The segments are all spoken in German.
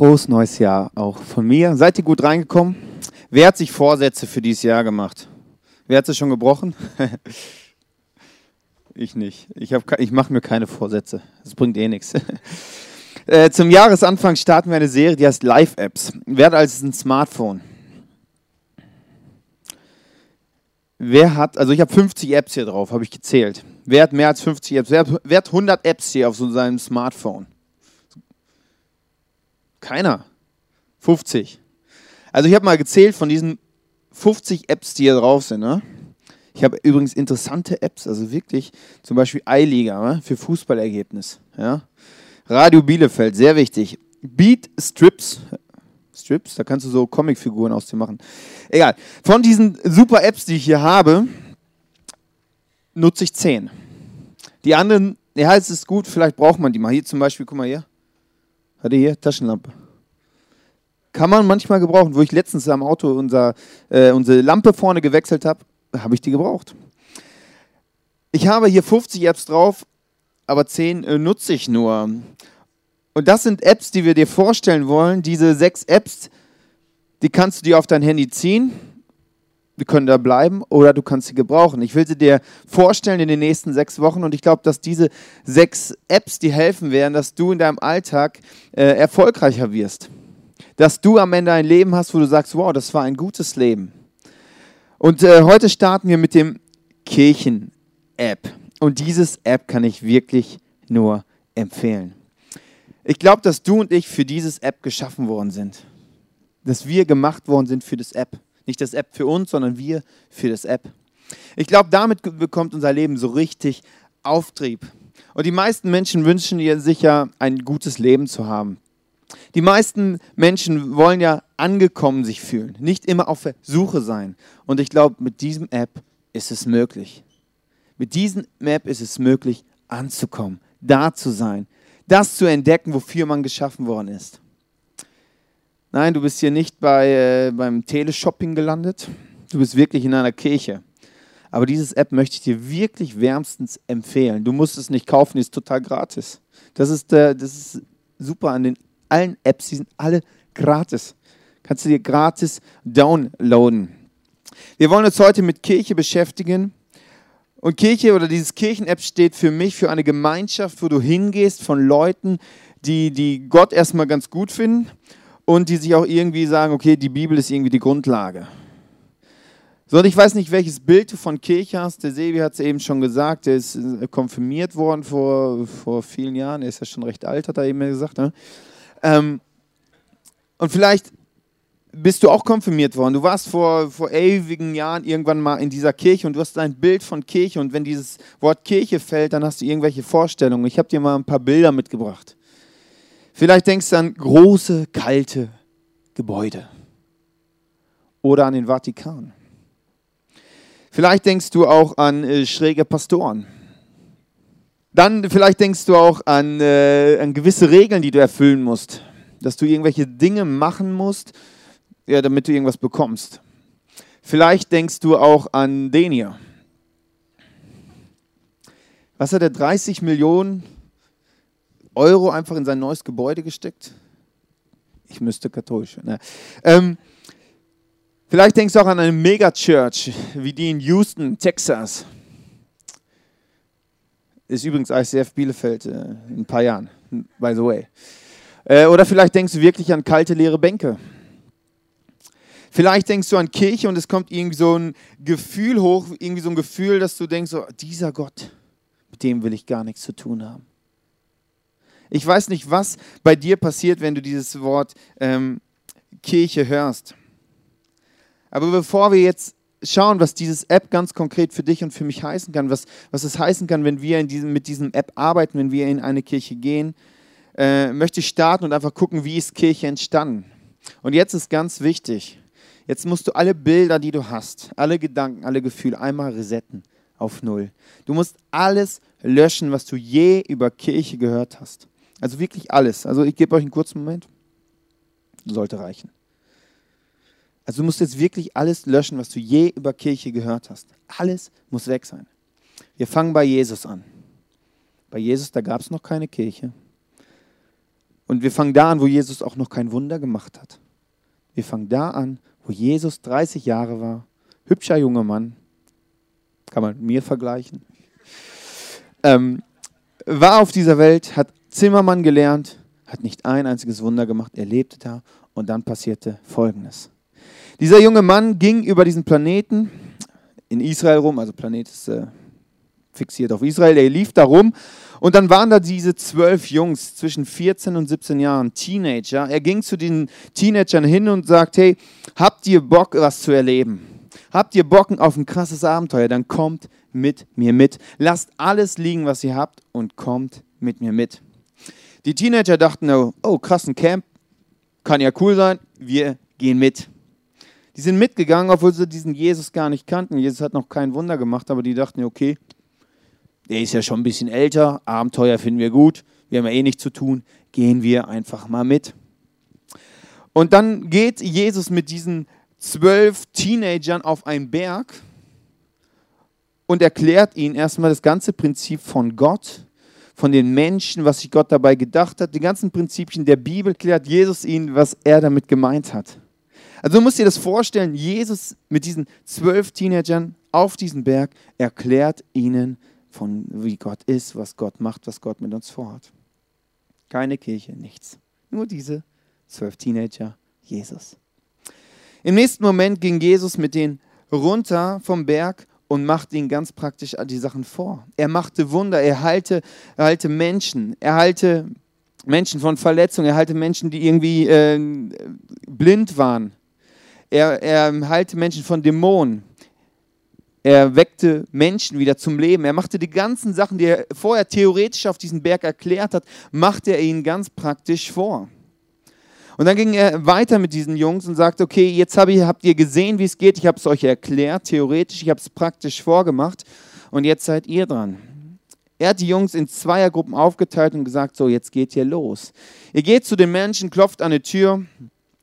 Frohes neues Jahr auch von mir. Seid ihr gut reingekommen? Wer hat sich Vorsätze für dieses Jahr gemacht? Wer hat sie schon gebrochen? ich nicht. Ich, ich mache mir keine Vorsätze. Das bringt eh nichts. Äh, zum Jahresanfang starten wir eine Serie, die heißt Live-Apps. Wer hat als ein Smartphone? Wer hat, also ich habe 50 Apps hier drauf, habe ich gezählt. Wer hat mehr als 50 Apps? Wer hat, wer hat 100 Apps hier auf so seinem Smartphone? Keiner. 50. Also ich habe mal gezählt von diesen 50 Apps, die hier drauf sind. Ne? Ich habe übrigens interessante Apps, also wirklich, zum Beispiel iLiga ne? für Fußballergebnis. Ja? Radio Bielefeld, sehr wichtig. Beat Strips. Strips, da kannst du so Comicfiguren aus dir machen. Egal. Von diesen super Apps, die ich hier habe, nutze ich 10. Die anderen, ja, es ist gut, vielleicht braucht man die mal. Hier zum Beispiel, guck mal hier. Hatte hier Taschenlampe. Kann man manchmal gebrauchen. Wo ich letztens am Auto unser, äh, unsere Lampe vorne gewechselt habe, habe ich die gebraucht. Ich habe hier 50 Apps drauf, aber 10 äh, nutze ich nur. Und das sind Apps, die wir dir vorstellen wollen. Diese sechs Apps, die kannst du dir auf dein Handy ziehen. Die können da bleiben oder du kannst sie gebrauchen. Ich will sie dir vorstellen in den nächsten sechs Wochen und ich glaube, dass diese sechs Apps dir helfen werden, dass du in deinem Alltag äh, erfolgreicher wirst. Dass du am Ende ein Leben hast, wo du sagst, wow, das war ein gutes Leben. Und äh, heute starten wir mit dem Kirchen-App. Und dieses App kann ich wirklich nur empfehlen. Ich glaube, dass du und ich für dieses App geschaffen worden sind. Dass wir gemacht worden sind für das App. Nicht das App für uns, sondern wir für das App. Ich glaube, damit bekommt unser Leben so richtig Auftrieb. Und die meisten Menschen wünschen sich ja, ein gutes Leben zu haben. Die meisten Menschen wollen ja angekommen sich fühlen, nicht immer auf der Suche sein. Und ich glaube, mit diesem App ist es möglich. Mit diesem App ist es möglich, anzukommen, da zu sein, das zu entdecken, wofür man geschaffen worden ist. Nein, du bist hier nicht bei, äh, beim Teleshopping gelandet. Du bist wirklich in einer Kirche. Aber dieses App möchte ich dir wirklich wärmstens empfehlen. Du musst es nicht kaufen, die ist total gratis. Das ist, äh, das ist super an den allen Apps, die sind alle gratis. Kannst du dir gratis downloaden. Wir wollen uns heute mit Kirche beschäftigen. Und Kirche oder dieses Kirchen-App steht für mich für eine Gemeinschaft, wo du hingehst von Leuten, die, die Gott erstmal ganz gut finden und die sich auch irgendwie sagen, okay, die Bibel ist irgendwie die Grundlage. So, und ich weiß nicht, welches Bild du von Kirche hast. Der Sevi hat es eben schon gesagt, der ist äh, konfirmiert worden vor, vor vielen Jahren. Er ist ja schon recht alt, hat er eben gesagt. Ne? Ähm, und vielleicht bist du auch konfirmiert worden. Du warst vor, vor ewigen Jahren irgendwann mal in dieser Kirche und du hast ein Bild von Kirche. Und wenn dieses Wort Kirche fällt, dann hast du irgendwelche Vorstellungen. Ich habe dir mal ein paar Bilder mitgebracht. Vielleicht denkst du an große, kalte Gebäude oder an den Vatikan. Vielleicht denkst du auch an äh, schräge Pastoren. Dann vielleicht denkst du auch an, äh, an gewisse Regeln, die du erfüllen musst. Dass du irgendwelche Dinge machen musst, ja, damit du irgendwas bekommst. Vielleicht denkst du auch an den hier. Was hat er 30 Millionen Euro einfach in sein neues Gebäude gesteckt? Ich müsste katholisch. Ne? Ähm, vielleicht denkst du auch an eine Megachurch, wie die in Houston, Texas. Ist übrigens ICF Bielefeld äh, in ein paar Jahren, by the way. Äh, oder vielleicht denkst du wirklich an kalte, leere Bänke. Vielleicht denkst du an Kirche und es kommt irgendwie so ein Gefühl hoch, irgendwie so ein Gefühl, dass du denkst, so, dieser Gott, mit dem will ich gar nichts zu tun haben. Ich weiß nicht, was bei dir passiert, wenn du dieses Wort ähm, Kirche hörst. Aber bevor wir jetzt schauen, was dieses App ganz konkret für dich und für mich heißen kann, was, was es heißen kann, wenn wir diesem, mit diesem App arbeiten, wenn wir in eine Kirche gehen, äh, möchte ich starten und einfach gucken, wie ist Kirche entstanden. Und jetzt ist ganz wichtig, jetzt musst du alle Bilder, die du hast, alle Gedanken, alle Gefühle einmal resetten auf Null. Du musst alles löschen, was du je über Kirche gehört hast. Also wirklich alles. Also ich gebe euch einen kurzen Moment. Sollte reichen. Also du musst jetzt wirklich alles löschen, was du je über Kirche gehört hast. Alles muss weg sein. Wir fangen bei Jesus an. Bei Jesus, da gab es noch keine Kirche. Und wir fangen da an, wo Jesus auch noch kein Wunder gemacht hat. Wir fangen da an, wo Jesus 30 Jahre war, hübscher junger Mann, kann man mit mir vergleichen, ähm, war auf dieser Welt, hat Zimmermann gelernt, hat nicht ein einziges Wunder gemacht, er lebte da und dann passierte Folgendes. Dieser junge Mann ging über diesen Planeten in Israel rum, also Planet ist äh, fixiert auf Israel, er lief da rum und dann waren da diese zwölf Jungs zwischen 14 und 17 Jahren, Teenager. Er ging zu den Teenagern hin und sagt, hey, habt ihr Bock, was zu erleben? Habt ihr Bock auf ein krasses Abenteuer? Dann kommt mit mir mit. Lasst alles liegen, was ihr habt und kommt mit mir mit. Die Teenager dachten, oh, oh krass, ein Camp, kann ja cool sein, wir gehen mit. Die sind mitgegangen, obwohl sie diesen Jesus gar nicht kannten. Jesus hat noch kein Wunder gemacht, aber die dachten, okay, der ist ja schon ein bisschen älter, Abenteuer finden wir gut, wir haben ja eh nichts zu tun, gehen wir einfach mal mit. Und dann geht Jesus mit diesen zwölf Teenagern auf einen Berg und erklärt ihnen erstmal das ganze Prinzip von Gott, von den Menschen, was sich Gott dabei gedacht hat. Die ganzen Prinzipien der Bibel klärt Jesus ihnen, was er damit gemeint hat. Also du musst dir das vorstellen, Jesus mit diesen zwölf Teenagern auf diesem Berg erklärt ihnen, von wie Gott ist, was Gott macht, was Gott mit uns vorhat. Keine Kirche, nichts. Nur diese zwölf Teenager, Jesus. Im nächsten Moment ging Jesus mit denen runter vom Berg und machte ihnen ganz praktisch die Sachen vor. Er machte Wunder, er heilte, er heilte Menschen, er heilte Menschen von Verletzungen, er heilte Menschen, die irgendwie äh, blind waren. Er, er heilte Menschen von Dämonen. Er weckte Menschen wieder zum Leben. Er machte die ganzen Sachen, die er vorher theoretisch auf diesem Berg erklärt hat, machte er ihnen ganz praktisch vor. Und dann ging er weiter mit diesen Jungs und sagte, okay, jetzt hab ich, habt ihr gesehen, wie es geht, ich habe es euch erklärt, theoretisch, ich habe es praktisch vorgemacht und jetzt seid ihr dran. Er hat die Jungs in Zweiergruppen aufgeteilt und gesagt, so, jetzt geht ihr los. Ihr geht zu den Menschen, klopft an die Tür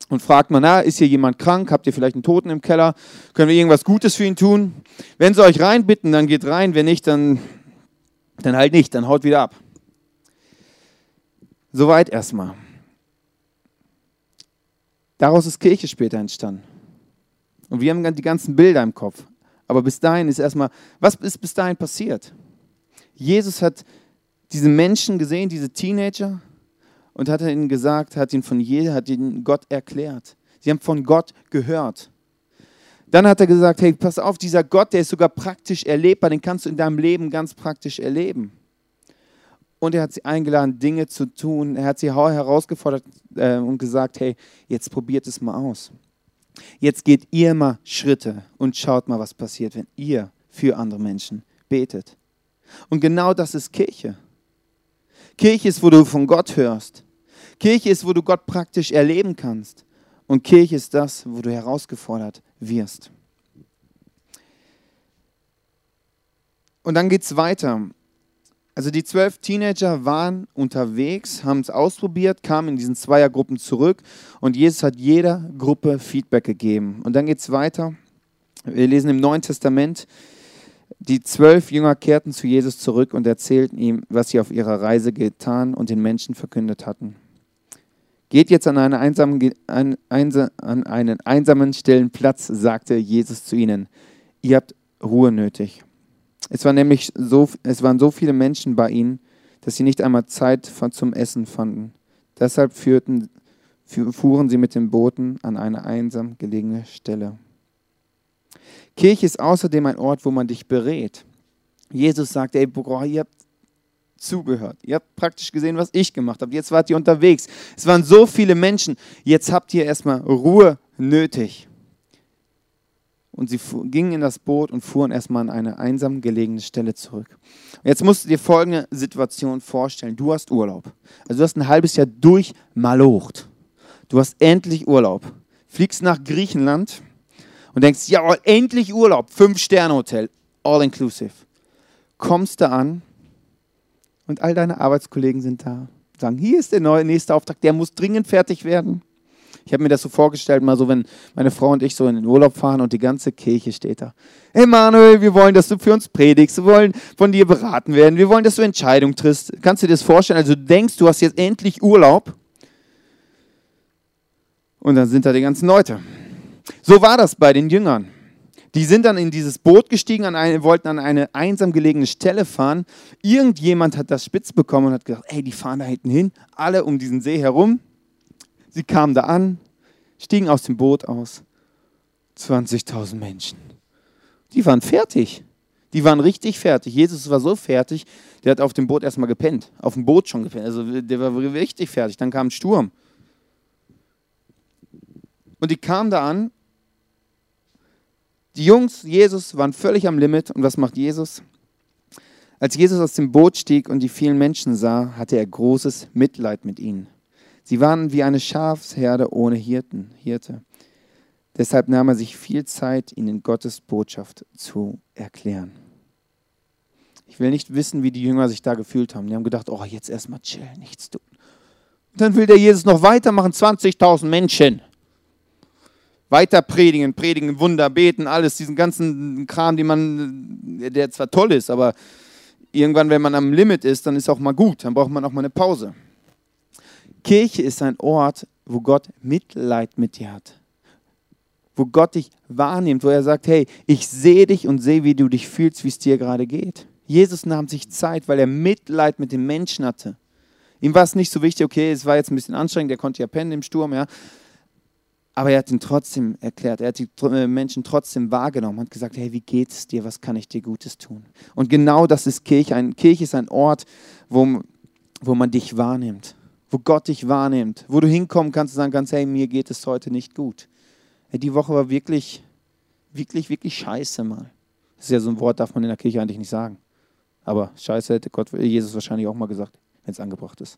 und fragt mal, na, ist hier jemand krank? Habt ihr vielleicht einen Toten im Keller? Können wir irgendwas Gutes für ihn tun? Wenn sie euch reinbitten, dann geht rein, wenn nicht, dann, dann halt nicht, dann haut wieder ab. Soweit erstmal. Daraus ist Kirche später entstanden. Und wir haben die ganzen Bilder im Kopf. Aber bis dahin ist erstmal, was ist bis dahin passiert? Jesus hat diese Menschen gesehen, diese Teenager, und hat ihnen gesagt, hat ihnen von je, hat ihnen Gott erklärt. Sie haben von Gott gehört. Dann hat er gesagt, hey, pass auf, dieser Gott, der ist sogar praktisch erlebbar, den kannst du in deinem Leben ganz praktisch erleben. Und er hat sie eingeladen, Dinge zu tun. Er hat sie herausgefordert äh, und gesagt, hey, jetzt probiert es mal aus. Jetzt geht ihr mal Schritte und schaut mal, was passiert, wenn ihr für andere Menschen betet. Und genau das ist Kirche. Kirche ist, wo du von Gott hörst. Kirche ist, wo du Gott praktisch erleben kannst. Und Kirche ist das, wo du herausgefordert wirst. Und dann geht es weiter. Also die zwölf Teenager waren unterwegs, haben es ausprobiert, kamen in diesen Zweiergruppen zurück und Jesus hat jeder Gruppe Feedback gegeben. Und dann geht es weiter. Wir lesen im Neuen Testament, die zwölf Jünger kehrten zu Jesus zurück und erzählten ihm, was sie auf ihrer Reise getan und den Menschen verkündet hatten. Geht jetzt an, eine einsamen, an, an einen einsamen, stillen Platz, sagte Jesus zu ihnen. Ihr habt Ruhe nötig. Es, war nämlich so, es waren so viele Menschen bei ihnen, dass sie nicht einmal Zeit zum Essen fanden. Deshalb führten, fuhren sie mit den Booten an eine einsam gelegene Stelle. Kirche ist außerdem ein Ort, wo man dich berät. Jesus sagt, ey, boah, ihr habt zugehört. Ihr habt praktisch gesehen, was ich gemacht habe. Jetzt wart ihr unterwegs. Es waren so viele Menschen. Jetzt habt ihr erstmal Ruhe nötig. Und sie gingen in das Boot und fuhren erstmal an eine einsam gelegene Stelle zurück. Jetzt musst du dir folgende Situation vorstellen. Du hast Urlaub. Also du hast ein halbes Jahr durchmalocht. Du hast endlich Urlaub. Fliegst nach Griechenland und denkst, ja, endlich Urlaub. Fünf-Sterne-Hotel. All inclusive. Kommst da an und all deine Arbeitskollegen sind da. Sagen, hier ist der neue nächste Auftrag, der muss dringend fertig werden. Ich habe mir das so vorgestellt, mal so, wenn meine Frau und ich so in den Urlaub fahren und die ganze Kirche steht da. Hey Manuel, wir wollen, dass du für uns predigst, wir wollen von dir beraten werden, wir wollen, dass du Entscheidungen triffst. Kannst du dir das vorstellen? Also du denkst, du hast jetzt endlich Urlaub Und dann sind da die ganzen Leute. So war das bei den Jüngern. Die sind dann in dieses Boot gestiegen, an eine, wollten an eine einsam gelegene Stelle fahren. Irgendjemand hat das spitz bekommen und hat gesagt, ey, die fahren da hinten hin, alle um diesen See herum. Sie kamen da an, stiegen aus dem Boot aus. 20.000 Menschen. Die waren fertig. Die waren richtig fertig. Jesus war so fertig, der hat auf dem Boot erstmal gepennt. Auf dem Boot schon gepennt. Also der war richtig fertig. Dann kam ein Sturm. Und die kamen da an. Die Jungs, Jesus, waren völlig am Limit. Und was macht Jesus? Als Jesus aus dem Boot stieg und die vielen Menschen sah, hatte er großes Mitleid mit ihnen. Sie waren wie eine Schafsherde ohne Hirten, Hirte. Deshalb nahm er sich viel Zeit, ihnen Gottes Botschaft zu erklären. Ich will nicht wissen, wie die Jünger sich da gefühlt haben. Die haben gedacht, oh, jetzt erstmal chill, nichts tun. Und dann will der Jesus noch weitermachen, 20.000 Menschen. Weiter predigen, predigen, Wunder, beten, alles, diesen ganzen Kram, den man, der zwar toll ist, aber irgendwann, wenn man am Limit ist, dann ist auch mal gut, dann braucht man auch mal eine Pause. Kirche ist ein Ort, wo Gott Mitleid mit dir hat wo Gott dich wahrnimmt, wo er sagt, hey, ich sehe dich und sehe, wie du dich fühlst, wie es dir gerade geht. Jesus nahm sich Zeit, weil er Mitleid mit den Menschen hatte. Ihm war es nicht so wichtig, okay, es war jetzt ein bisschen anstrengend, er konnte ja pennen im Sturm, ja. Aber er hat ihn trotzdem erklärt, er hat die äh, Menschen trotzdem wahrgenommen, hat gesagt, hey, wie geht es dir, was kann ich dir Gutes tun? Und genau das ist Kirche. Ein, Kirche ist ein Ort, wo, wo man dich wahrnimmt, wo Gott dich wahrnimmt, wo du hinkommen kannst und sagen kannst, hey, mir geht es heute nicht gut. Hey, die Woche war wirklich, wirklich, wirklich scheiße mal. Das ist ja so ein Wort, darf man in der Kirche eigentlich nicht sagen. Aber scheiße hätte Gott, Jesus wahrscheinlich auch mal gesagt, wenn es angebracht ist.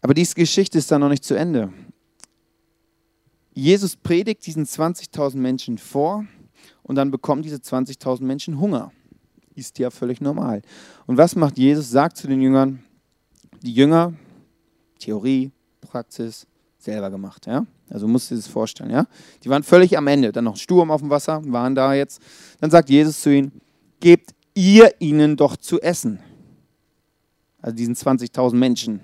Aber diese Geschichte ist dann noch nicht zu Ende. Jesus predigt diesen 20.000 Menschen vor und dann bekommen diese 20.000 Menschen Hunger. Ist ja völlig normal. Und was macht Jesus? Sagt zu den Jüngern, die Jünger, Theorie, Praxis, selber gemacht. Ja? Also musst du dir das vorstellen. Ja? Die waren völlig am Ende. Dann noch Sturm auf dem Wasser, waren da jetzt. Dann sagt Jesus zu ihnen, gebt ihr ihnen doch zu essen. Also diesen 20.000 Menschen.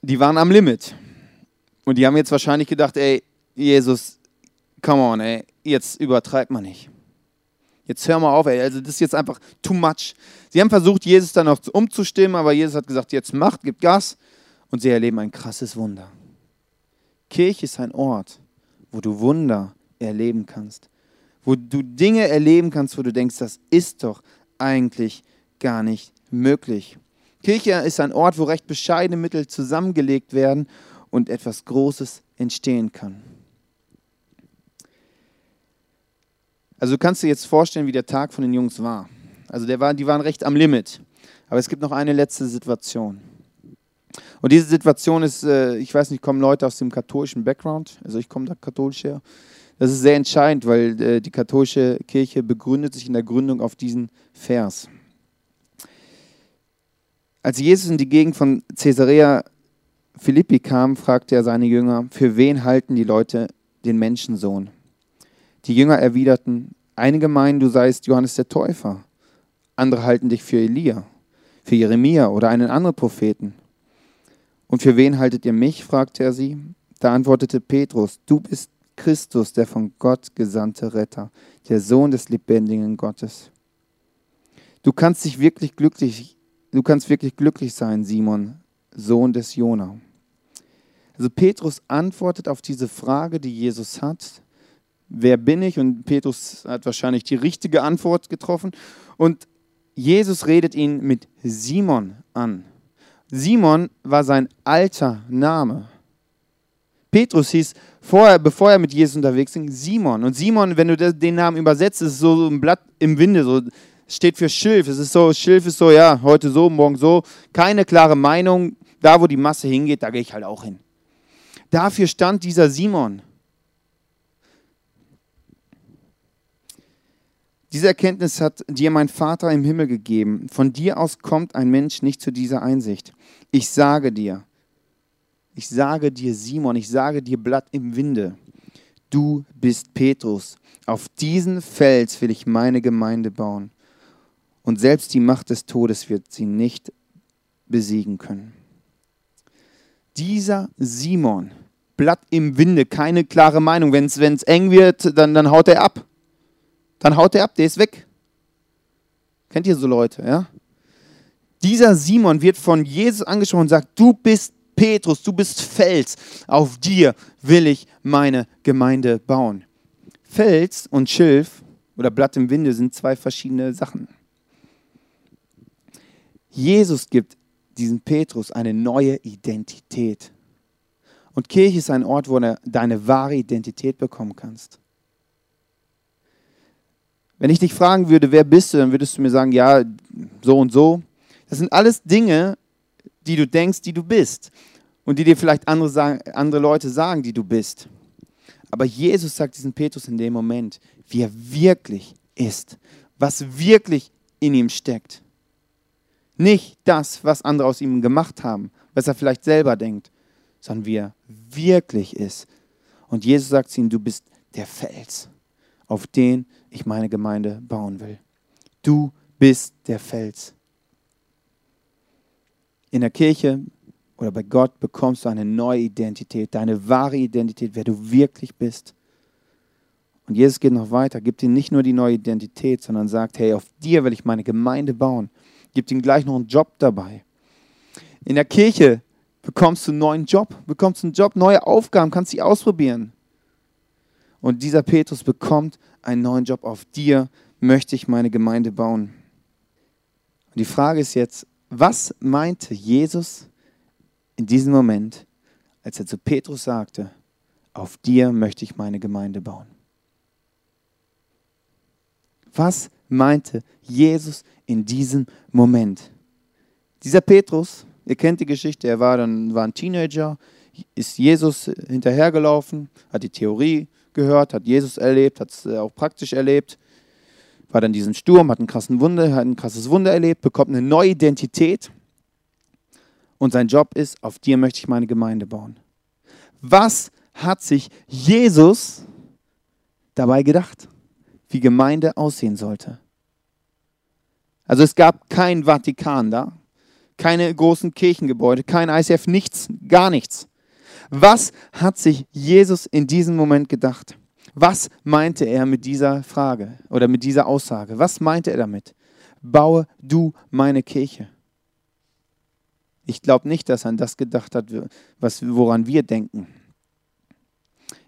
Die waren am Limit. Und die haben jetzt wahrscheinlich gedacht, ey, Jesus, come on, ey, jetzt übertreibt man nicht. Jetzt hör mal auf, ey. Also das ist jetzt einfach too much. Sie haben versucht, Jesus dann noch umzustimmen, aber Jesus hat gesagt, jetzt macht, gibt Gas. Und sie erleben ein krasses Wunder. Kirche ist ein Ort, wo du Wunder erleben kannst. Wo du Dinge erleben kannst, wo du denkst, das ist doch eigentlich gar nicht möglich. Kirche ist ein Ort, wo recht bescheidene Mittel zusammengelegt werden und etwas Großes entstehen kann. Also du kannst dir jetzt vorstellen, wie der Tag von den Jungs war. Also der war, die waren recht am Limit. Aber es gibt noch eine letzte Situation. Und diese Situation ist, äh, ich weiß nicht, kommen Leute aus dem katholischen Background, also ich komme da katholisch her. Das ist sehr entscheidend, weil äh, die katholische Kirche begründet sich in der Gründung auf diesen Vers. Als Jesus in die Gegend von Caesarea Philippi kam, fragte er seine Jünger, für wen halten die Leute den Menschensohn? Die Jünger erwiderten, einige meinen, du seist Johannes der Täufer, andere halten dich für Elia, für Jeremia oder einen anderen Propheten. Und für wen haltet ihr mich? fragte er sie. Da antwortete Petrus, du bist Christus, der von Gott gesandte Retter, der Sohn des lebendigen Gottes. Du kannst dich wirklich glücklich, du kannst wirklich glücklich sein, Simon, Sohn des Jona. Also Petrus antwortet auf diese Frage, die Jesus hat, wer bin ich? Und Petrus hat wahrscheinlich die richtige Antwort getroffen. Und Jesus redet ihn mit Simon an. Simon war sein alter Name. Petrus hieß vorher, bevor er mit Jesus unterwegs ging, Simon. Und Simon, wenn du den Namen übersetzt, ist so ein Blatt im Winde, so steht für Schilf. Es ist so, Schilf ist so, ja, heute so, morgen so. Keine klare Meinung. Da, wo die Masse hingeht, da gehe ich halt auch hin. Dafür stand dieser Simon. Diese Erkenntnis hat dir mein Vater im Himmel gegeben. Von dir aus kommt ein Mensch nicht zu dieser Einsicht. Ich sage dir, ich sage dir, Simon, ich sage dir, Blatt im Winde, du bist Petrus. Auf diesen Fels will ich meine Gemeinde bauen. Und selbst die Macht des Todes wird sie nicht besiegen können. Dieser Simon, Blatt im Winde, keine klare Meinung. Wenn es eng wird, dann, dann haut er ab. Dann haut er ab, der ist weg. Kennt ihr so Leute, ja? Dieser Simon wird von Jesus angesprochen und sagt, du bist Petrus, du bist Fels, auf dir will ich meine Gemeinde bauen. Fels und Schilf oder Blatt im Winde sind zwei verschiedene Sachen. Jesus gibt diesem Petrus eine neue Identität. Und Kirche ist ein Ort, wo du deine wahre Identität bekommen kannst. Wenn ich dich fragen würde, wer bist du, dann würdest du mir sagen, ja, so und so. Das sind alles Dinge, die du denkst, die du bist. Und die dir vielleicht andere, sagen, andere Leute sagen, die du bist. Aber Jesus sagt diesem Petrus in dem Moment, wie er wirklich ist. Was wirklich in ihm steckt. Nicht das, was andere aus ihm gemacht haben, was er vielleicht selber denkt, sondern wie er wirklich ist. Und Jesus sagt zu ihm, du bist der Fels, auf den ich meine Gemeinde bauen will. Du bist der Fels in der Kirche oder bei Gott bekommst du eine neue Identität, deine wahre Identität, wer du wirklich bist. Und Jesus geht noch weiter, gibt ihm nicht nur die neue Identität, sondern sagt, hey, auf dir will ich meine Gemeinde bauen. Gibt ihm gleich noch einen Job dabei. In der Kirche bekommst du einen neuen Job, bekommst einen Job, neue Aufgaben, kannst sie ausprobieren. Und dieser Petrus bekommt einen neuen Job. Auf dir möchte ich meine Gemeinde bauen. Und die Frage ist jetzt, was meinte Jesus in diesem Moment, als er zu Petrus sagte, auf dir möchte ich meine Gemeinde bauen? Was meinte Jesus in diesem Moment? Dieser Petrus, ihr kennt die Geschichte, er war dann war ein Teenager, ist Jesus hinterhergelaufen, hat die Theorie gehört, hat Jesus erlebt, hat es auch praktisch erlebt war dann diesen Sturm, hat, einen krassen Wunder, hat ein krasses Wunder erlebt, bekommt eine neue Identität und sein Job ist, auf dir möchte ich meine Gemeinde bauen. Was hat sich Jesus dabei gedacht, wie Gemeinde aussehen sollte? Also es gab kein Vatikan da, keine großen Kirchengebäude, kein ICF, nichts, gar nichts. Was hat sich Jesus in diesem Moment gedacht? Was meinte er mit dieser Frage oder mit dieser Aussage? Was meinte er damit? Baue du meine Kirche. Ich glaube nicht, dass er an das gedacht hat, was, woran wir denken.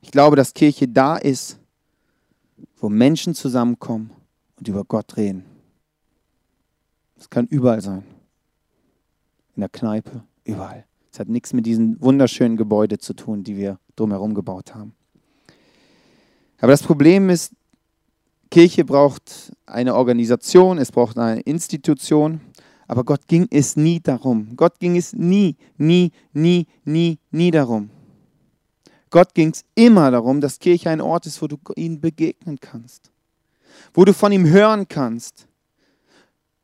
Ich glaube, dass Kirche da ist, wo Menschen zusammenkommen und über Gott reden. Das kann überall sein. In der Kneipe, überall. Es hat nichts mit diesen wunderschönen Gebäuden zu tun, die wir drumherum gebaut haben. Aber das Problem ist, Kirche braucht eine Organisation, es braucht eine Institution, aber Gott ging es nie darum. Gott ging es nie, nie, nie, nie, nie darum. Gott ging es immer darum, dass Kirche ein Ort ist, wo du ihm begegnen kannst, wo du von ihm hören kannst,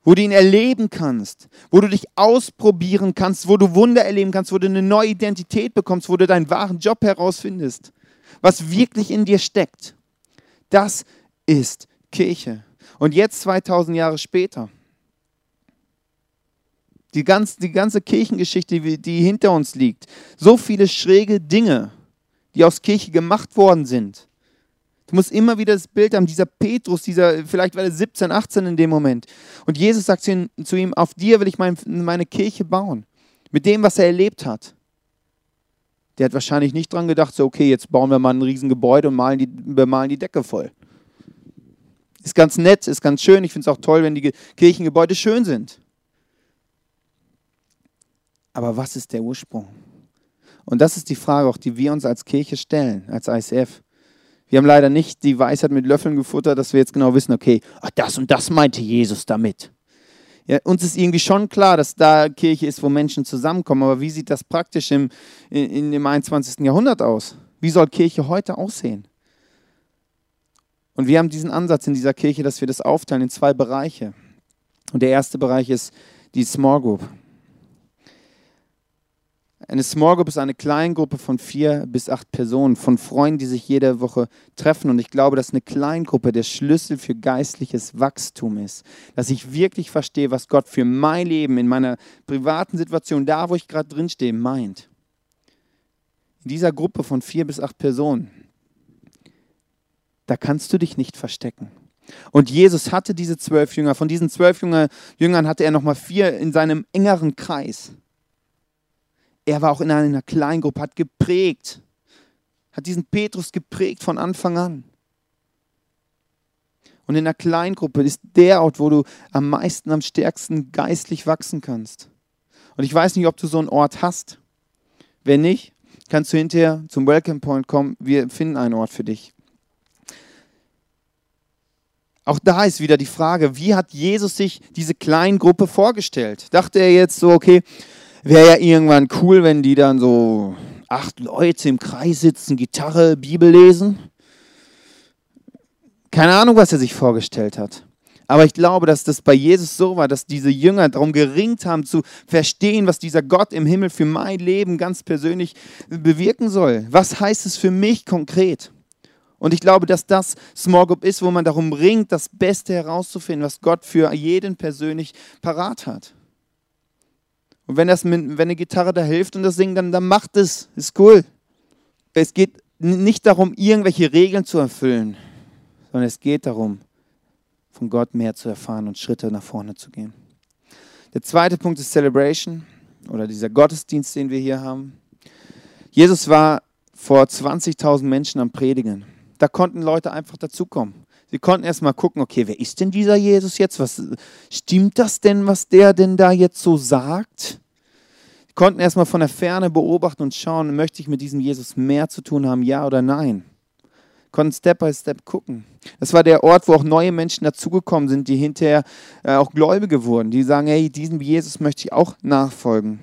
wo du ihn erleben kannst, wo du dich ausprobieren kannst, wo du Wunder erleben kannst, wo du eine neue Identität bekommst, wo du deinen wahren Job herausfindest was wirklich in dir steckt. Das ist Kirche. Und jetzt 2000 Jahre später, die, ganz, die ganze Kirchengeschichte, die hinter uns liegt, so viele schräge Dinge, die aus Kirche gemacht worden sind. Du musst immer wieder das Bild haben, dieser Petrus, dieser, vielleicht war er 17, 18 in dem Moment. Und Jesus sagt zu ihm, auf dir will ich mein, meine Kirche bauen. Mit dem, was er erlebt hat. Der hat wahrscheinlich nicht dran gedacht, so, okay, jetzt bauen wir mal ein Riesengebäude und malen die, bemalen die Decke voll. Ist ganz nett, ist ganz schön. Ich finde es auch toll, wenn die Kirchengebäude schön sind. Aber was ist der Ursprung? Und das ist die Frage auch, die wir uns als Kirche stellen, als ICF. Wir haben leider nicht die Weisheit mit Löffeln gefuttert, dass wir jetzt genau wissen, okay, ach, das und das meinte Jesus damit. Ja, uns ist irgendwie schon klar, dass da Kirche ist, wo Menschen zusammenkommen, aber wie sieht das praktisch im, in, dem 21. Jahrhundert aus? Wie soll Kirche heute aussehen? Und wir haben diesen Ansatz in dieser Kirche, dass wir das aufteilen in zwei Bereiche. Und der erste Bereich ist die Small Group. Eine Small Group ist eine Kleingruppe von vier bis acht Personen, von Freunden, die sich jede Woche treffen. Und ich glaube, dass eine Kleingruppe der Schlüssel für geistliches Wachstum ist. Dass ich wirklich verstehe, was Gott für mein Leben in meiner privaten Situation, da wo ich gerade drin stehe, meint. In dieser Gruppe von vier bis acht Personen, da kannst du dich nicht verstecken. Und Jesus hatte diese zwölf Jünger. Von diesen zwölf Jüngern hatte er nochmal vier in seinem engeren Kreis er war auch in einer Kleingruppe, hat geprägt, hat diesen Petrus geprägt von Anfang an. Und in einer Kleingruppe ist der Ort, wo du am meisten, am stärksten geistlich wachsen kannst. Und ich weiß nicht, ob du so einen Ort hast. Wenn nicht, kannst du hinterher zum Welcome Point kommen. Wir finden einen Ort für dich. Auch da ist wieder die Frage, wie hat Jesus sich diese Kleingruppe vorgestellt? Dachte er jetzt so, okay, wäre ja irgendwann cool, wenn die dann so acht Leute im Kreis sitzen, Gitarre, Bibel lesen. Keine Ahnung, was er sich vorgestellt hat. Aber ich glaube, dass das bei Jesus so war, dass diese Jünger darum geringt haben, zu verstehen, was dieser Gott im Himmel für mein Leben ganz persönlich bewirken soll. Was heißt es für mich konkret? Und ich glaube, dass das Small Group ist, wo man darum ringt, das Beste herauszufinden, was Gott für jeden persönlich parat hat. Und wenn, das mit, wenn eine Gitarre da hilft und das Singen, dann, dann macht es. Ist cool. Es geht nicht darum, irgendwelche Regeln zu erfüllen, sondern es geht darum, von Gott mehr zu erfahren und Schritte nach vorne zu gehen. Der zweite Punkt ist Celebration oder dieser Gottesdienst, den wir hier haben. Jesus war vor 20.000 Menschen am Predigen. Da konnten Leute einfach dazukommen. Sie konnten erst mal gucken, okay, wer ist denn dieser Jesus jetzt? Was, stimmt das denn, was der denn da jetzt so sagt? Konnten erst mal von der Ferne beobachten und schauen, möchte ich mit diesem Jesus mehr zu tun haben, ja oder nein? Konnten Step by Step gucken. Das war der Ort, wo auch neue Menschen dazugekommen sind, die hinterher äh, auch Gläubige wurden, die sagen, hey, diesem Jesus möchte ich auch nachfolgen.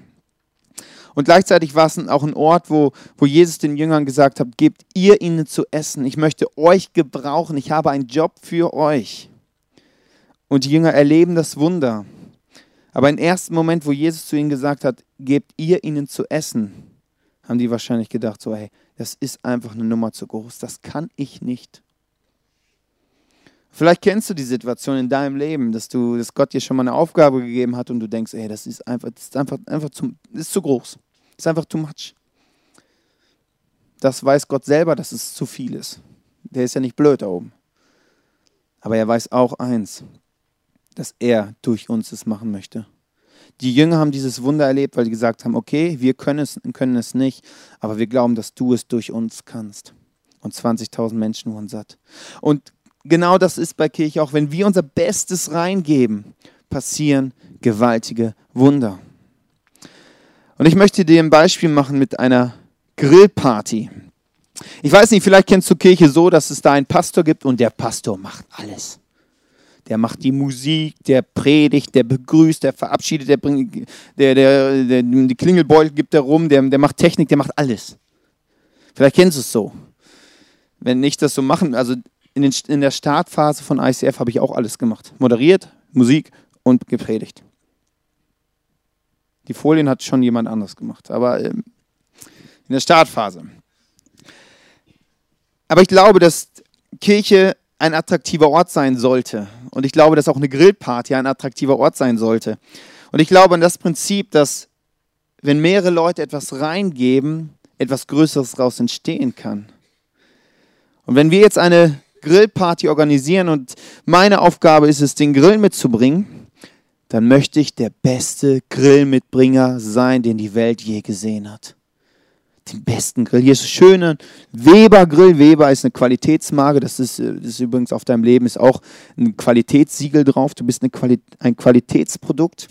Und gleichzeitig war es auch ein Ort, wo, wo Jesus den Jüngern gesagt hat, gebt ihr ihnen zu essen. Ich möchte euch gebrauchen. Ich habe einen Job für euch. Und die Jünger erleben das Wunder. Aber im ersten Moment, wo Jesus zu ihnen gesagt hat, gebt ihr ihnen zu essen, haben die wahrscheinlich gedacht, so, hey, das ist einfach eine Nummer zu groß. Das kann ich nicht. Vielleicht kennst du die Situation in deinem Leben, dass du, dass Gott dir schon mal eine Aufgabe gegeben hat und du denkst, ey, das ist einfach, das ist einfach, einfach zu, ist zu groß. Das ist einfach too much. Das weiß Gott selber, dass es zu viel ist. Der ist ja nicht blöd da oben. Aber er weiß auch eins, dass er durch uns es machen möchte. Die Jünger haben dieses Wunder erlebt, weil sie gesagt haben, okay, wir können es, können es nicht, aber wir glauben, dass du es durch uns kannst. Und 20.000 Menschen wurden satt. Und genau das ist bei Kirche auch. Wenn wir unser Bestes reingeben, passieren gewaltige Wunder. Und ich möchte dir ein Beispiel machen mit einer Grillparty. Ich weiß nicht, vielleicht kennst du Kirche so, dass es da einen Pastor gibt und der Pastor macht alles. Der macht die Musik, der predigt, der begrüßt, der verabschiedet, der bringt, der, der, der, die Klingelbeutel gibt er rum, der, der macht Technik, der macht alles. Vielleicht kennst du es so. Wenn nicht das so machen, also in, den, in der Startphase von ICF habe ich auch alles gemacht. Moderiert, Musik und gepredigt. Die Folien hat schon jemand anderes gemacht, aber ähm, in der Startphase. Aber ich glaube, dass Kirche ein attraktiver Ort sein sollte. Und ich glaube, dass auch eine Grillparty ein attraktiver Ort sein sollte. Und ich glaube an das Prinzip, dass wenn mehrere Leute etwas reingeben, etwas Größeres daraus entstehen kann. Und wenn wir jetzt eine Grillparty organisieren und meine Aufgabe ist es, den Grill mitzubringen, dann möchte ich der beste Grillmitbringer sein, den die Welt je gesehen hat. Den besten Grill. Hier ist das schöne Weber Grill. Weber ist eine Qualitätsmarke. Das ist, das ist übrigens auf deinem Leben ist auch ein Qualitätssiegel drauf. Du bist Quali ein Qualitätsprodukt.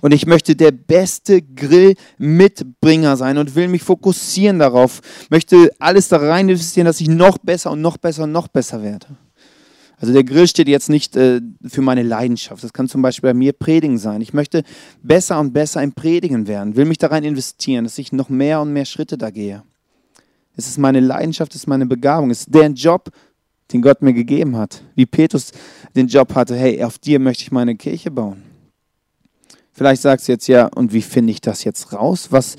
Und ich möchte der beste Grillmitbringer sein und will mich fokussieren darauf. Möchte alles da rein investieren, dass ich noch besser und noch besser und noch besser werde. Also der Grill steht jetzt nicht äh, für meine Leidenschaft. Das kann zum Beispiel bei mir Predigen sein. Ich möchte besser und besser im Predigen werden, will mich da rein investieren, dass ich noch mehr und mehr Schritte da gehe. Es ist meine Leidenschaft, es ist meine Begabung, es ist der Job, den Gott mir gegeben hat. Wie Petrus den Job hatte, hey, auf dir möchte ich meine Kirche bauen. Vielleicht sagst du jetzt, ja, und wie finde ich das jetzt raus? Was,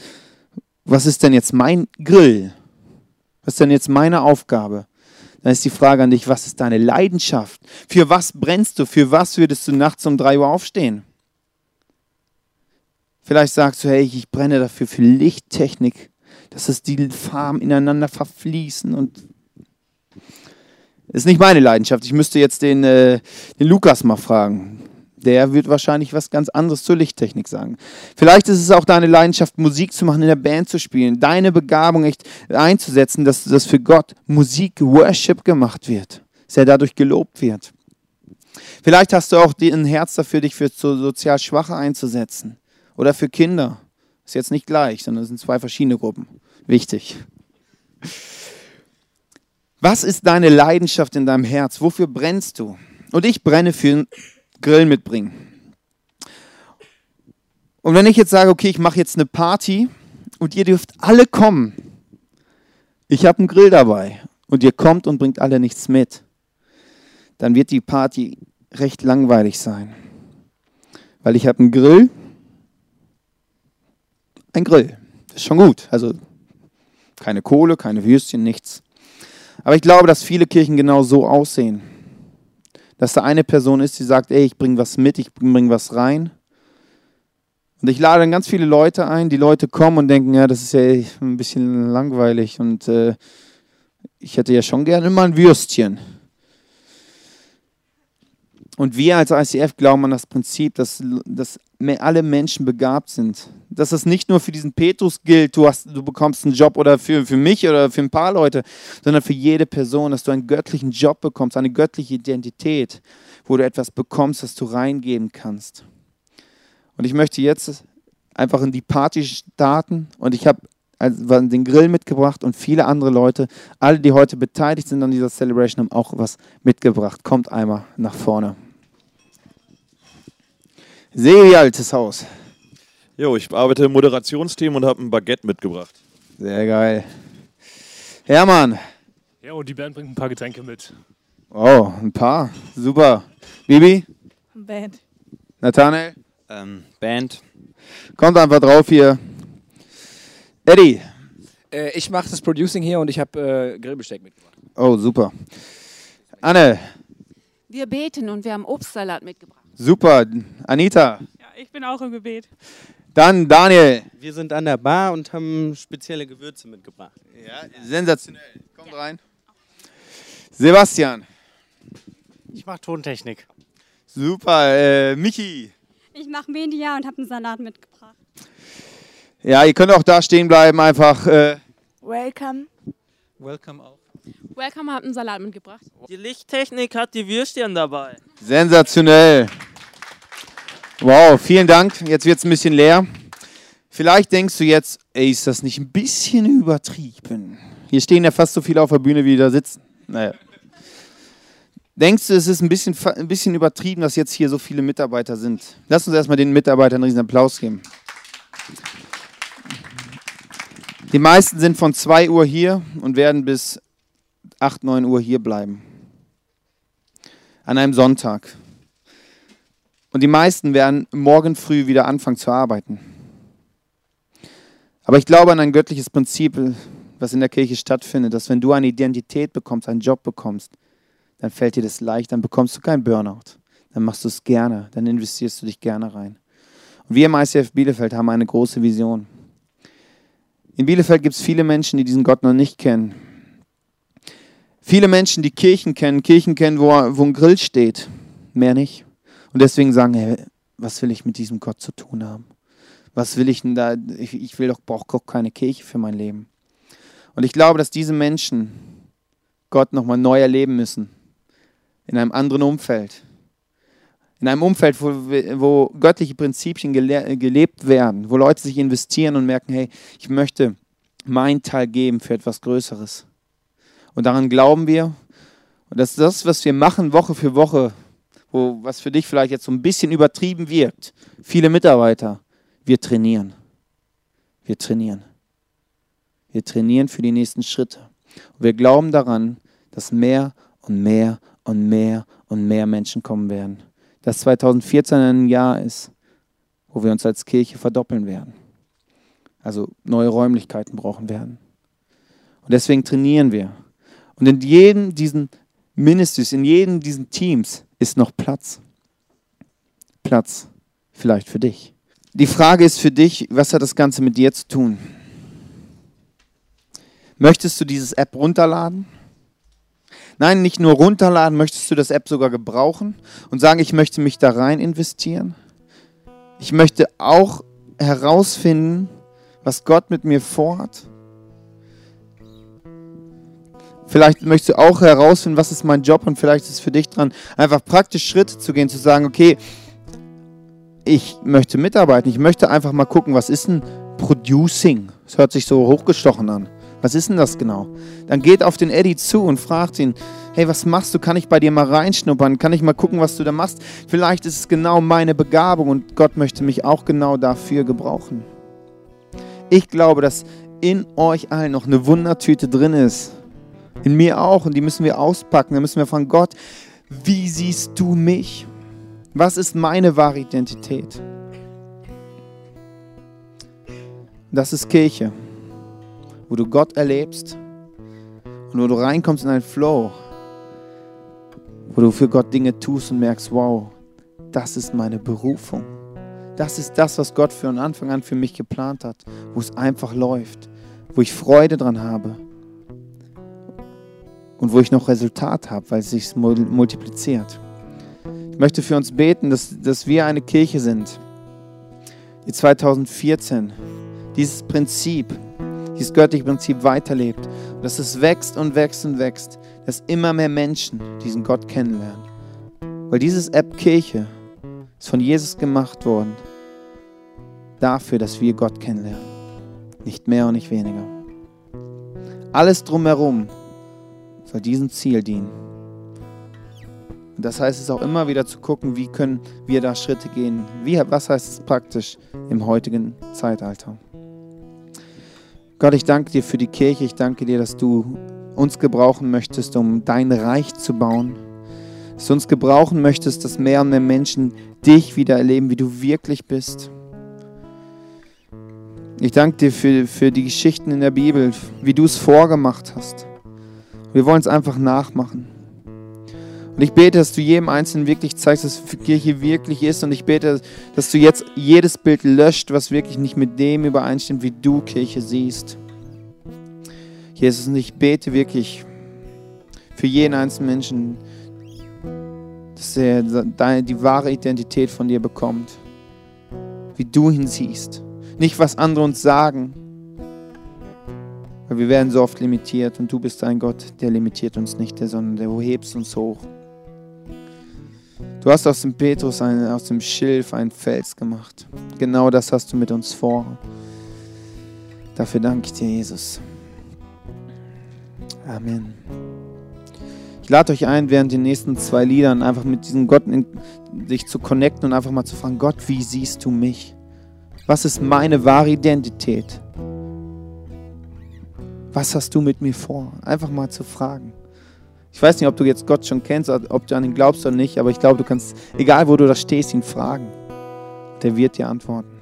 was ist denn jetzt mein Grill? Was ist denn jetzt meine Aufgabe? Dann ist die Frage an dich, was ist deine Leidenschaft? Für was brennst du? Für was würdest du nachts um drei Uhr aufstehen? Vielleicht sagst du, hey, ich brenne dafür für Lichttechnik, dass es die Farben ineinander verfließen und ist nicht meine Leidenschaft. Ich müsste jetzt den, äh, den Lukas mal fragen. Der wird wahrscheinlich was ganz anderes zur Lichttechnik sagen. Vielleicht ist es auch deine Leidenschaft, Musik zu machen, in der Band zu spielen, deine Begabung echt einzusetzen, dass das für Gott Musik, Worship gemacht wird, dass er dadurch gelobt wird. Vielleicht hast du auch ein Herz dafür, dich für sozial Schwache einzusetzen oder für Kinder. Ist jetzt nicht gleich, sondern es sind zwei verschiedene Gruppen. Wichtig. Was ist deine Leidenschaft in deinem Herz? Wofür brennst du? Und ich brenne für Grill mitbringen. Und wenn ich jetzt sage, okay, ich mache jetzt eine Party und ihr dürft alle kommen, ich habe einen Grill dabei und ihr kommt und bringt alle nichts mit, dann wird die Party recht langweilig sein. Weil ich habe einen Grill, ein Grill, das ist schon gut. Also keine Kohle, keine Würstchen, nichts. Aber ich glaube, dass viele Kirchen genau so aussehen. Dass da eine Person ist, die sagt, ey, ich bringe was mit, ich bringe was rein. Und ich lade dann ganz viele Leute ein, die Leute kommen und denken, ja, das ist ja ein bisschen langweilig und äh, ich hätte ja schon gerne mal ein Würstchen. Und wir als ICF glauben an das Prinzip, dass, dass alle Menschen begabt sind. Dass es nicht nur für diesen Petrus gilt, du, hast, du bekommst einen Job oder für, für mich oder für ein paar Leute, sondern für jede Person, dass du einen göttlichen Job bekommst, eine göttliche Identität, wo du etwas bekommst, das du reingeben kannst. Und ich möchte jetzt einfach in die Party starten und ich habe also den Grill mitgebracht und viele andere Leute, alle, die heute beteiligt sind an dieser Celebration, haben auch was mitgebracht. Kommt einmal nach vorne. Sehe wie altes Haus. Jo, ich arbeite im Moderationsteam und habe ein Baguette mitgebracht. Sehr geil. Hermann. Ja, und die Band bringt ein paar Getränke mit. Oh, ein paar. Super. Bibi? Band. Nathanael? Ähm, Band. Kommt einfach drauf hier. Eddie? Äh, ich mache das Producing hier und ich habe äh, Grillbesteck mitgebracht. Oh, super. Anne? Wir beten und wir haben Obstsalat mitgebracht. Super. Anita? Ja, ich bin auch im Gebet. Dann Daniel. Wir sind an der Bar und haben spezielle Gewürze mitgebracht. Ja, sensationell. Kommt ja. rein. Sebastian. Ich mache Tontechnik. Super. Äh, Michi. Ich mache Media und habe einen Salat mitgebracht. Ja, ihr könnt auch da stehen bleiben, einfach. Äh Welcome. Welcome auch. Welcome hat einen Salat mitgebracht. Die Lichttechnik hat die Würstchen dabei. Sensationell. Wow, vielen Dank. Jetzt wird es ein bisschen leer. Vielleicht denkst du jetzt, ey, ist das nicht ein bisschen übertrieben? Hier stehen ja fast so viele auf der Bühne, wie da sitzen. Naja. Denkst du, es ist ein bisschen, ein bisschen übertrieben, dass jetzt hier so viele Mitarbeiter sind? Lass uns erstmal den Mitarbeitern einen riesen Applaus geben. Die meisten sind von 2 Uhr hier und werden bis 8, 9 Uhr hier bleiben. An einem Sonntag. Und die meisten werden morgen früh wieder anfangen zu arbeiten. Aber ich glaube an ein göttliches Prinzip, was in der Kirche stattfindet, dass wenn du eine Identität bekommst, einen Job bekommst, dann fällt dir das leicht, dann bekommst du keinen Burnout. Dann machst du es gerne, dann investierst du dich gerne rein. Und wir im ICF Bielefeld haben eine große Vision. In Bielefeld gibt es viele Menschen, die diesen Gott noch nicht kennen. Viele Menschen, die Kirchen kennen, Kirchen kennen, wo, wo ein Grill steht, mehr nicht. Und deswegen sagen, hey, was will ich mit diesem Gott zu tun haben? Was will ich denn da? Ich, ich will doch, brauche keine Kirche für mein Leben. Und ich glaube, dass diese Menschen Gott nochmal neu erleben müssen. In einem anderen Umfeld. In einem Umfeld, wo, wo göttliche Prinzipien gelebt werden, wo Leute sich investieren und merken, hey, ich möchte meinen Teil geben für etwas Größeres. Und daran glauben wir. Und das ist das, was wir machen Woche für Woche, wo, was für dich vielleicht jetzt so ein bisschen übertrieben wirkt. Viele Mitarbeiter. Wir trainieren. Wir trainieren. Wir trainieren für die nächsten Schritte. Und wir glauben daran, dass mehr und mehr und mehr und mehr Menschen kommen werden. Dass 2014 ein Jahr ist, wo wir uns als Kirche verdoppeln werden. Also neue Räumlichkeiten brauchen werden. Und deswegen trainieren wir. Und in jedem diesen Ministries, in jedem diesen Teams ist noch Platz. Platz vielleicht für dich. Die Frage ist für dich, was hat das Ganze mit dir zu tun? Möchtest du dieses App runterladen? Nein, nicht nur runterladen, möchtest du das App sogar gebrauchen und sagen, ich möchte mich da rein investieren? Ich möchte auch herausfinden, was Gott mit mir vorhat. Vielleicht möchtest du auch herausfinden, was ist mein Job und vielleicht ist es für dich dran, einfach praktisch Schritte zu gehen, zu sagen, okay, ich möchte mitarbeiten, ich möchte einfach mal gucken, was ist ein Producing? Das hört sich so hochgestochen an. Was ist denn das genau? Dann geht auf den Eddie zu und fragt ihn, hey, was machst du? Kann ich bei dir mal reinschnuppern? Kann ich mal gucken, was du da machst? Vielleicht ist es genau meine Begabung und Gott möchte mich auch genau dafür gebrauchen. Ich glaube, dass in euch allen noch eine Wundertüte drin ist. In mir auch und die müssen wir auspacken. Da müssen wir fragen, Gott, wie siehst du mich? Was ist meine wahre Identität? Das ist Kirche wo du Gott erlebst und wo du reinkommst in einen Flow, wo du für Gott Dinge tust und merkst, wow, das ist meine Berufung. Das ist das, was Gott von Anfang an für mich geplant hat, wo es einfach läuft, wo ich Freude dran habe und wo ich noch Resultat habe, weil es sich multipliziert. Ich möchte für uns beten, dass, dass wir eine Kirche sind, die 2014 dieses Prinzip dieses göttliche Prinzip weiterlebt. Dass es wächst und wächst und wächst, dass immer mehr Menschen diesen Gott kennenlernen. Weil dieses App Kirche ist von Jesus gemacht worden, dafür, dass wir Gott kennenlernen. Nicht mehr und nicht weniger. Alles drumherum soll diesem Ziel dienen. Und das heißt es auch immer wieder zu gucken, wie können wir da Schritte gehen. Wie, was heißt es praktisch im heutigen Zeitalter? Gott, ich danke dir für die Kirche. Ich danke dir, dass du uns gebrauchen möchtest, um dein Reich zu bauen. Dass du uns gebrauchen möchtest, dass mehr und mehr Menschen dich wieder erleben, wie du wirklich bist. Ich danke dir für, für die Geschichten in der Bibel, wie du es vorgemacht hast. Wir wollen es einfach nachmachen. Und ich bete, dass du jedem Einzelnen wirklich zeigst, dass Kirche wirklich ist. Und ich bete, dass du jetzt jedes Bild löscht, was wirklich nicht mit dem übereinstimmt, wie du Kirche siehst. Jesus, und ich bete wirklich für jeden einzelnen Menschen, dass er die wahre Identität von dir bekommt. Wie du ihn siehst. Nicht, was andere uns sagen. Weil wir werden so oft limitiert und du bist ein Gott, der limitiert uns nicht, sondern der hebst uns hoch. Du hast aus dem Petrus, ein, aus dem Schilf einen Fels gemacht. Genau das hast du mit uns vor. Dafür danke ich dir, Jesus. Amen. Ich lade euch ein, während den nächsten zwei Liedern einfach mit diesem Gott in, sich zu connecten und einfach mal zu fragen, Gott, wie siehst du mich? Was ist meine wahre Identität? Was hast du mit mir vor? Einfach mal zu fragen. Ich weiß nicht, ob du jetzt Gott schon kennst, ob du an ihn glaubst oder nicht, aber ich glaube, du kannst, egal wo du da stehst, ihn fragen. Der wird dir antworten.